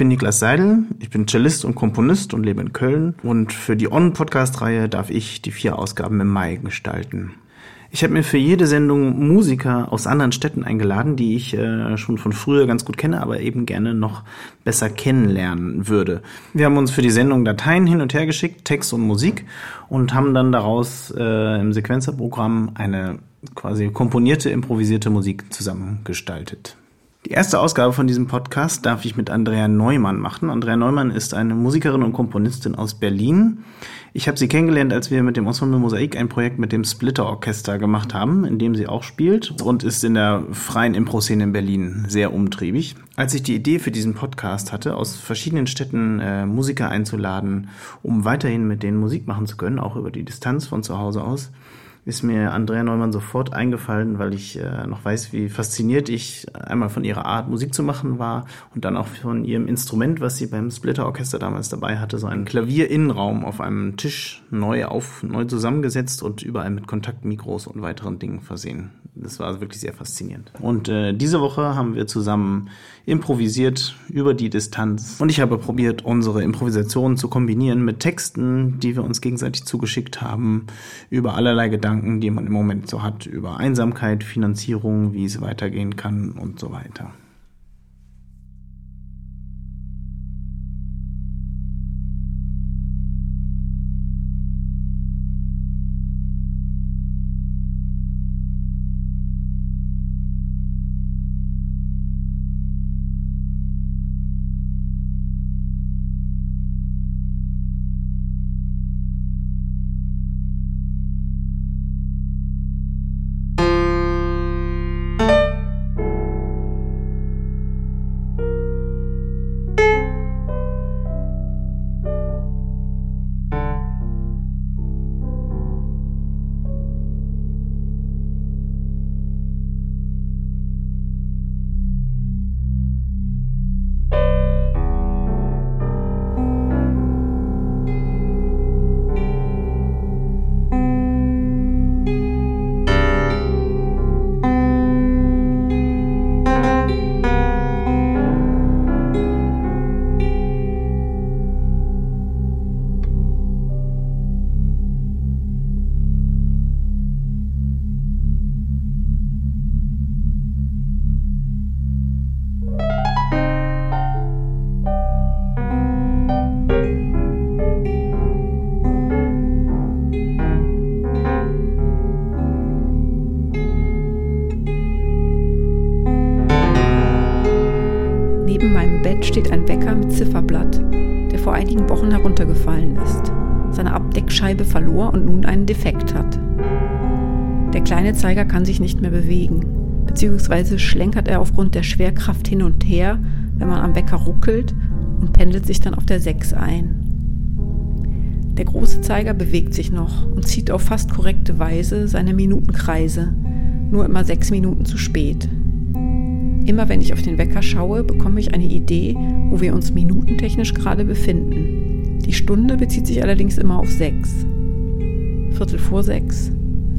bin Niklas Seidel, ich bin Cellist und Komponist und lebe in Köln. Und für die On-Podcast-Reihe darf ich die vier Ausgaben im Mai gestalten. Ich habe mir für jede Sendung Musiker aus anderen Städten eingeladen, die ich äh, schon von früher ganz gut kenne, aber eben gerne noch besser kennenlernen würde. Wir haben uns für die Sendung Dateien hin und her geschickt, Text und Musik, und haben dann daraus äh, im Sequenzerprogramm eine quasi komponierte, improvisierte Musik zusammengestaltet. Die erste Ausgabe von diesem Podcast darf ich mit Andrea Neumann machen. Andrea Neumann ist eine Musikerin und Komponistin aus Berlin. Ich habe sie kennengelernt, als wir mit dem Ensemble Mosaik ein Projekt mit dem Splitter Orchester gemacht haben, in dem sie auch spielt und ist in der freien Impro-Szene in Berlin sehr umtriebig. Als ich die Idee für diesen Podcast hatte, aus verschiedenen Städten äh, Musiker einzuladen, um weiterhin mit denen Musik machen zu können, auch über die Distanz von zu Hause aus, ist mir Andrea Neumann sofort eingefallen, weil ich äh, noch weiß, wie fasziniert ich einmal von ihrer Art, Musik zu machen war und dann auch von ihrem Instrument, was sie beim Splitter Orchester damals dabei hatte, so ein Klavierinnenraum auf einem Tisch neu auf, neu zusammengesetzt und überall mit Kontaktmikros und weiteren Dingen versehen. Das war wirklich sehr faszinierend. Und äh, diese Woche haben wir zusammen improvisiert über die Distanz. Und ich habe probiert, unsere Improvisationen zu kombinieren mit Texten, die wir uns gegenseitig zugeschickt haben, über allerlei Gedanken, die man im Moment so hat, über Einsamkeit, Finanzierung, wie es weitergehen kann und so weiter. Steht ein Wecker mit Zifferblatt, der vor einigen Wochen heruntergefallen ist, seine Abdeckscheibe verlor und nun einen Defekt hat. Der kleine Zeiger kann sich nicht mehr bewegen, beziehungsweise schlenkert er aufgrund der Schwerkraft hin und her, wenn man am Wecker ruckelt und pendelt sich dann auf der 6 ein. Der große Zeiger bewegt sich noch und zieht auf fast korrekte Weise seine Minutenkreise, nur immer sechs Minuten zu spät. Immer wenn ich auf den Wecker schaue, bekomme ich eine Idee, wo wir uns minutentechnisch gerade befinden. Die Stunde bezieht sich allerdings immer auf sechs. Viertel vor sechs,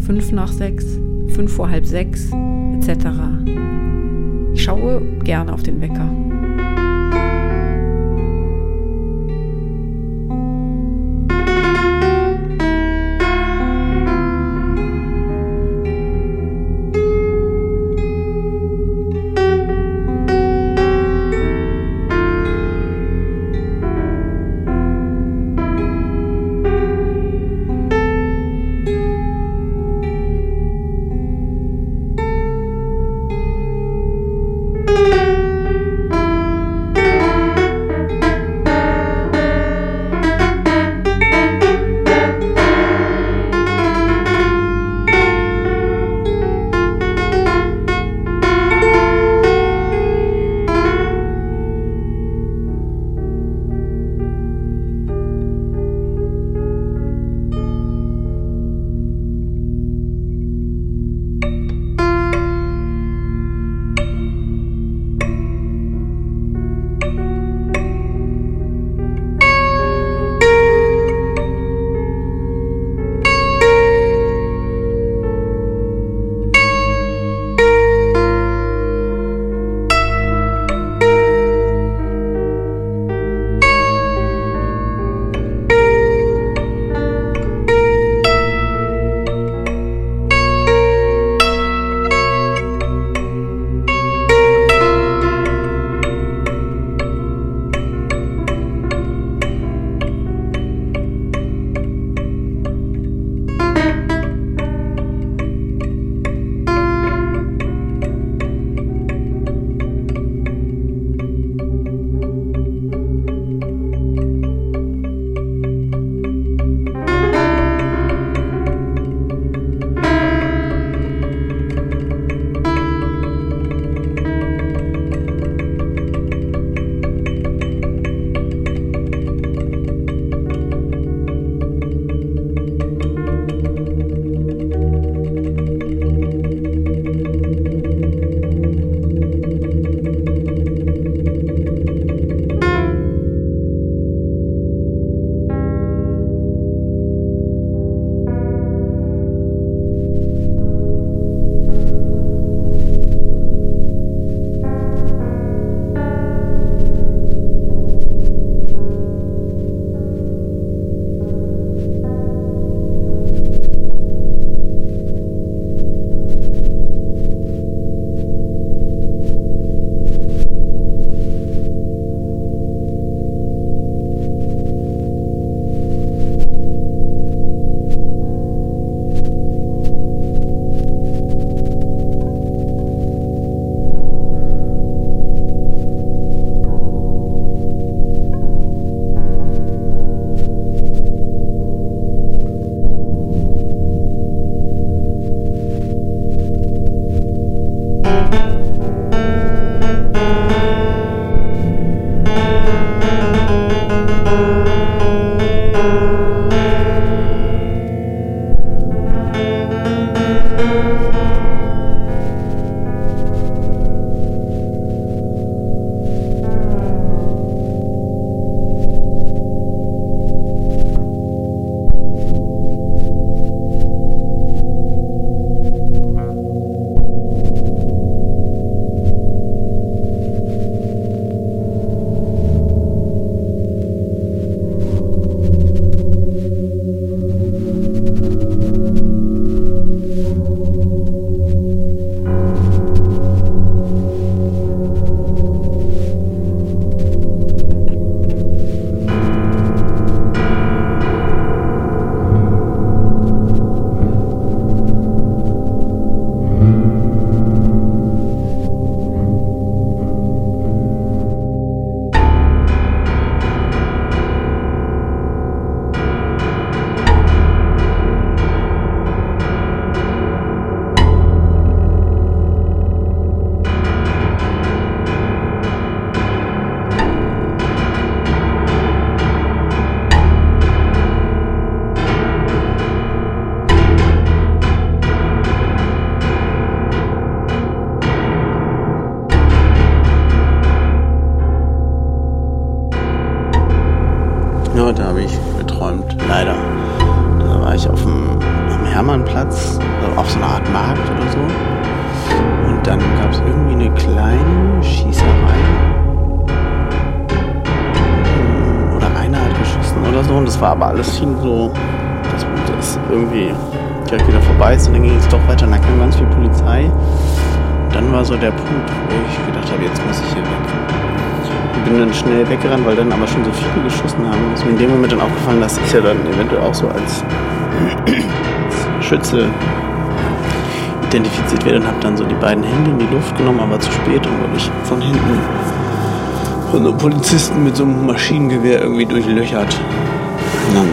fünf nach sechs, fünf vor halb sechs, etc. Ich schaue gerne auf den Wecker. leider. Da war ich auf dem, am Hermannplatz, also auf so einer Art Markt oder so. Und dann gab es irgendwie eine kleine Schießerei. Oder einer hat geschossen oder so. Und das war aber alles schien so, das, das irgendwie direkt wieder vorbei ist. Und dann ging es doch weiter. Und dann kam ganz viel Polizei. Und dann war so der Punkt, wo ich gedacht habe, jetzt muss ich hier weg. Ich bin dann schnell weggerannt, weil dann aber schon so viele geschossen haben. Ist mir in dem Moment dann aufgefallen, dass ich ja dann eventuell auch so als, als Schütze identifiziert werde und habe dann so die beiden Hände in die Luft genommen, aber zu spät und wurde ich von hinten von so einem Polizisten mit so einem Maschinengewehr irgendwie durchlöchert. Und dann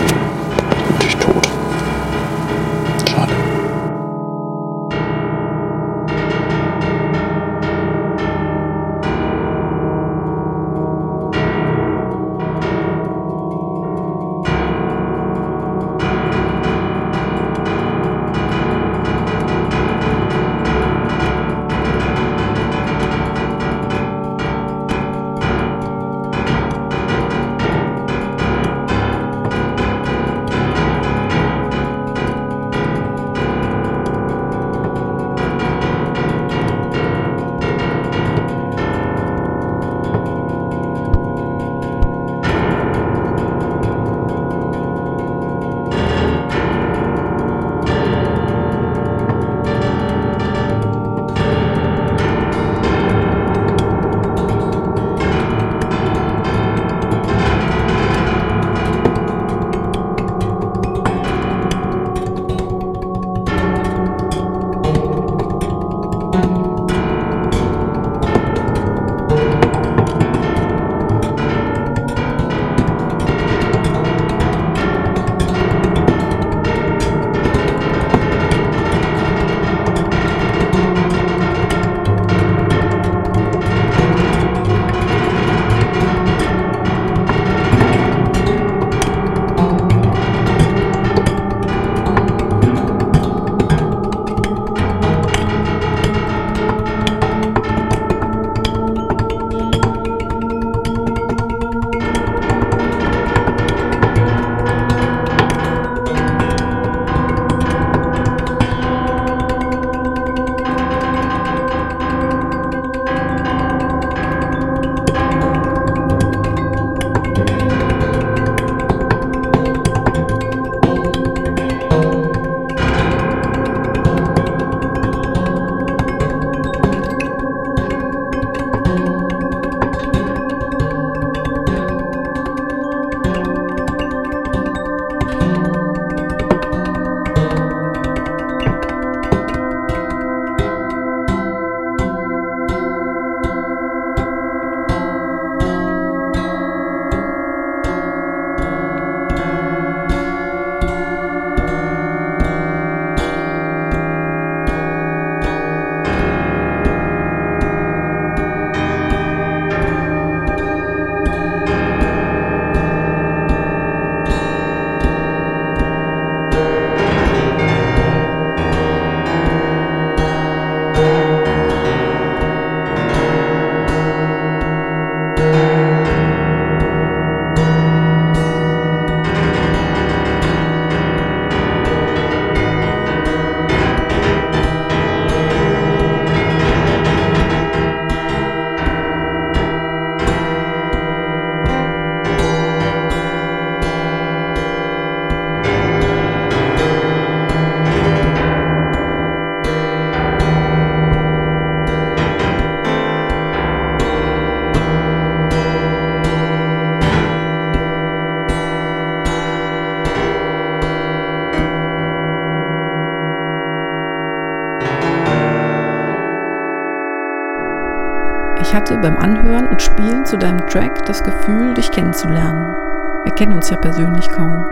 Ich hatte beim Anhören und Spielen zu deinem Track das Gefühl, dich kennenzulernen. Wir kennen uns ja persönlich kaum.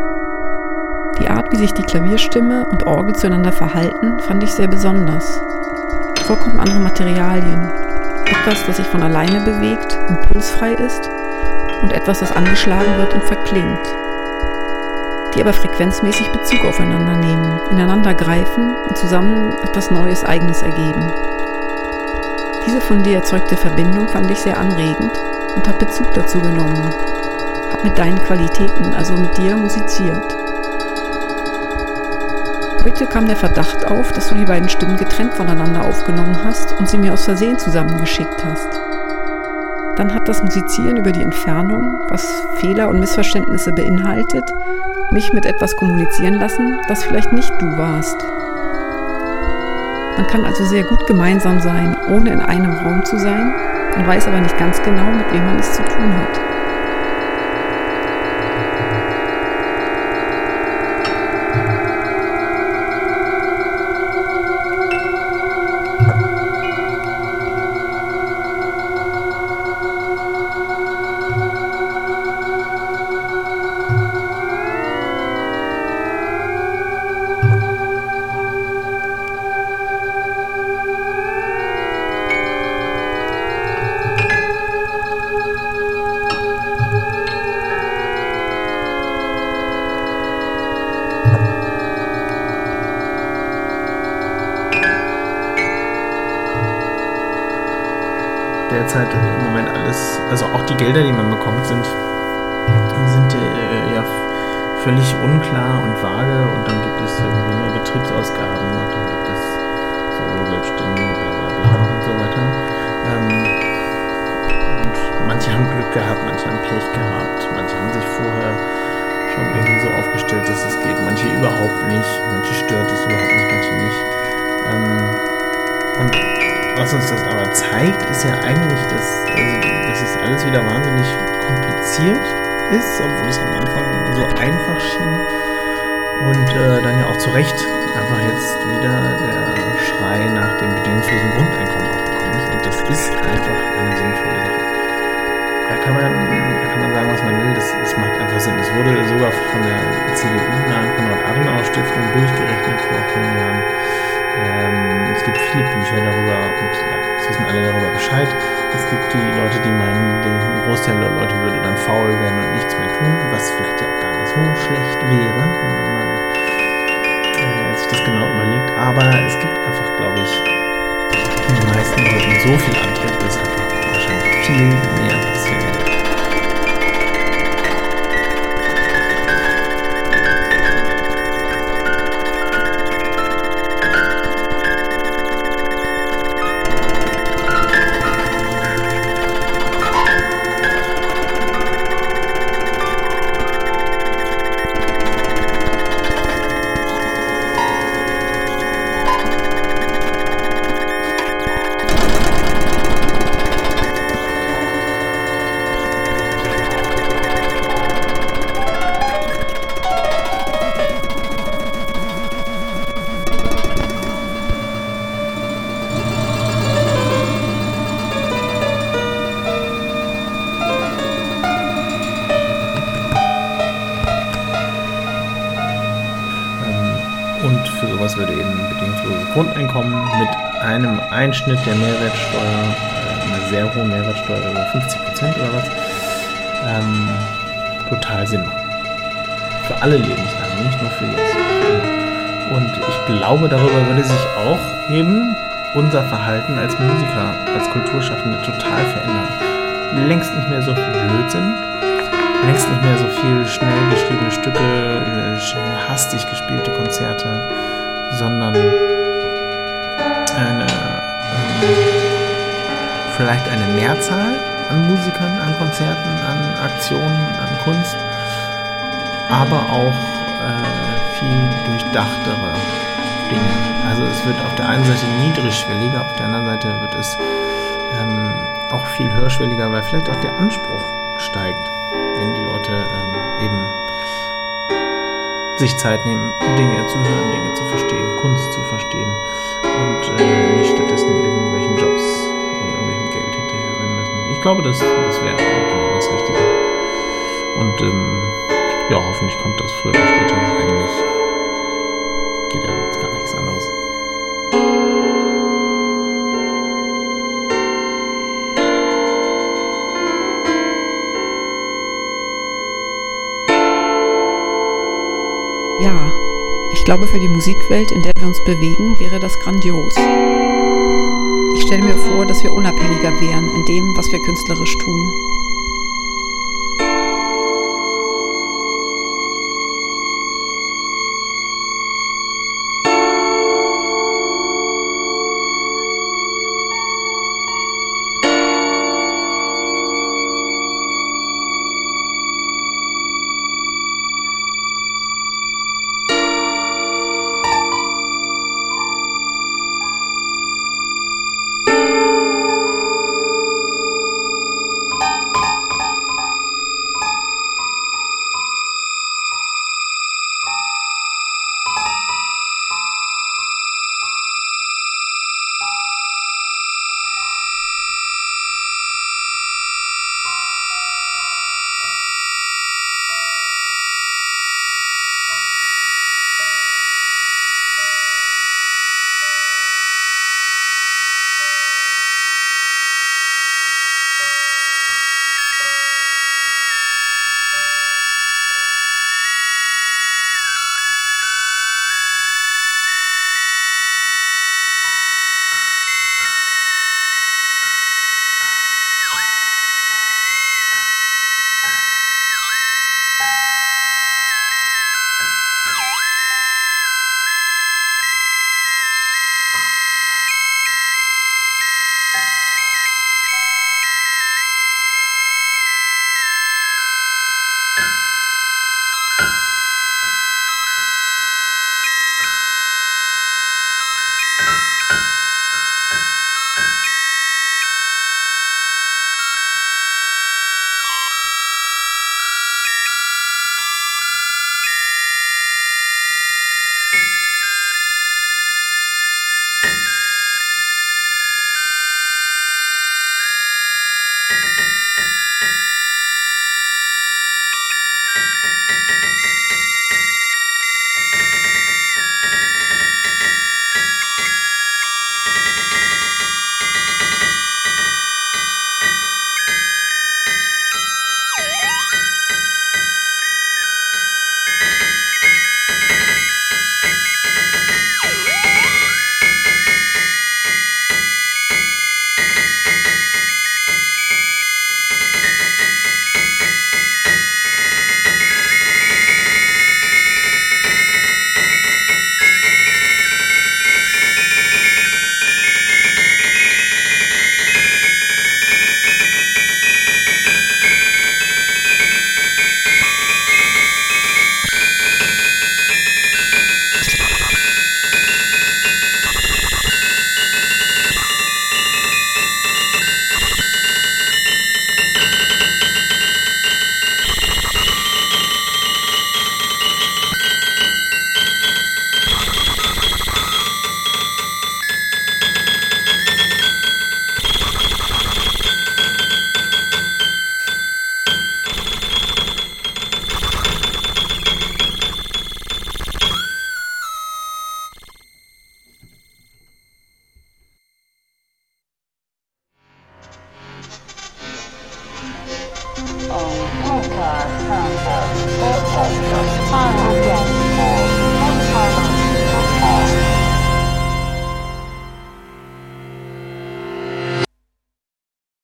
Die Art, wie sich die Klavierstimme und Orgel zueinander verhalten, fand ich sehr besonders. Vollkommen andere Materialien. Etwas, das sich von alleine bewegt, impulsfrei ist und etwas, das angeschlagen wird und verklingt. Die aber frequenzmäßig Bezug aufeinander nehmen, ineinander greifen und zusammen etwas Neues, Eigenes ergeben. Diese von dir erzeugte Verbindung fand ich sehr anregend und habe Bezug dazu genommen. Hab mit deinen Qualitäten, also mit dir, musiziert. Heute kam der Verdacht auf, dass du die beiden Stimmen getrennt voneinander aufgenommen hast und sie mir aus Versehen zusammengeschickt hast. Dann hat das Musizieren über die Entfernung, was Fehler und Missverständnisse beinhaltet, mich mit etwas kommunizieren lassen, das vielleicht nicht du warst. Man kann also sehr gut gemeinsam sein, ohne in einem Raum zu sein, man weiß aber nicht ganz genau, mit wem man es zu tun hat. Die Gelder, die man bekommt, sind, sind äh, ja völlig unklar und vage. Und dann gibt es irgendwie nur Betriebsausgaben. Und dann gibt es so Selbstständige, bla bla bla und so weiter. Ähm, und manche haben Glück gehabt, manche haben Pech gehabt, manche haben sich vorher schon irgendwie so aufgestellt, dass es geht, manche überhaupt nicht, manche stört es überhaupt nicht, manche nicht. Ähm, was uns das aber zeigt, ist ja eigentlich, dass, also, dass es alles wieder wahnsinnig kompliziert ist, obwohl es am Anfang so einfach schien. Und äh, dann ja auch zu Recht einfach jetzt wieder der Schrei nach dem bedingungslosen Grundeinkommen aufgekommen ist. Und das ist einfach eine sinnvolle Sache. Da kann man, da kann man sagen, was man will, das, das macht einfach Sinn. Es wurde sogar von der CDU, der Konrad-Adenauer-Stiftung, durchgerechnet vor vielen Jahren ähm, es gibt viele Bücher darüber und ja, es wissen alle darüber Bescheid. Es gibt die Leute, die meinen, der Großteil der Leute würde dann faul werden und nichts mehr tun, was vielleicht ja auch gar nicht so schlecht wäre, wenn man äh, sich das genau überlegt. Aber es gibt einfach, glaube ich, in den meisten Leuten so viel Antrieb, dass einfach wahrscheinlich viel mehr Einschnitt der Mehrwertsteuer, äh, einer sehr hohen Mehrwertsteuer, über 50 Prozent oder was, ähm, total Sinn machen. Für alle Lebenslagen, nicht nur für jetzt. Und ich glaube, darüber würde sich auch eben unser Verhalten als Musiker, als Kulturschaffende total verändern. Längst nicht mehr so viel Blödsinn, längst nicht mehr so viel schnell geschriebene Stücke, hastig gespielte Konzerte, sondern eine, vielleicht eine Mehrzahl an Musikern, an Konzerten, an Aktionen, an Kunst, aber auch äh, viel durchdachtere Dinge. Also es wird auf der einen Seite niedrigschwelliger, auf der anderen Seite wird es ähm, auch viel höherschwelliger, weil vielleicht auch der Anspruch steigt wenn die Leute ähm, eben sich Zeit nehmen, Dinge zu hören, Dinge zu verstehen, Kunst zu verstehen und äh, nicht glaube, das, das wäre genau das Richtige. Und ähm, ja, hoffentlich kommt das früher oder später. Eigentlich geht ja jetzt gar nichts anderes. Ja, ich glaube, für die Musikwelt, in der wir uns bewegen, wäre das grandios. Stelle mir vor, dass wir unabhängiger wären in dem, was wir künstlerisch tun.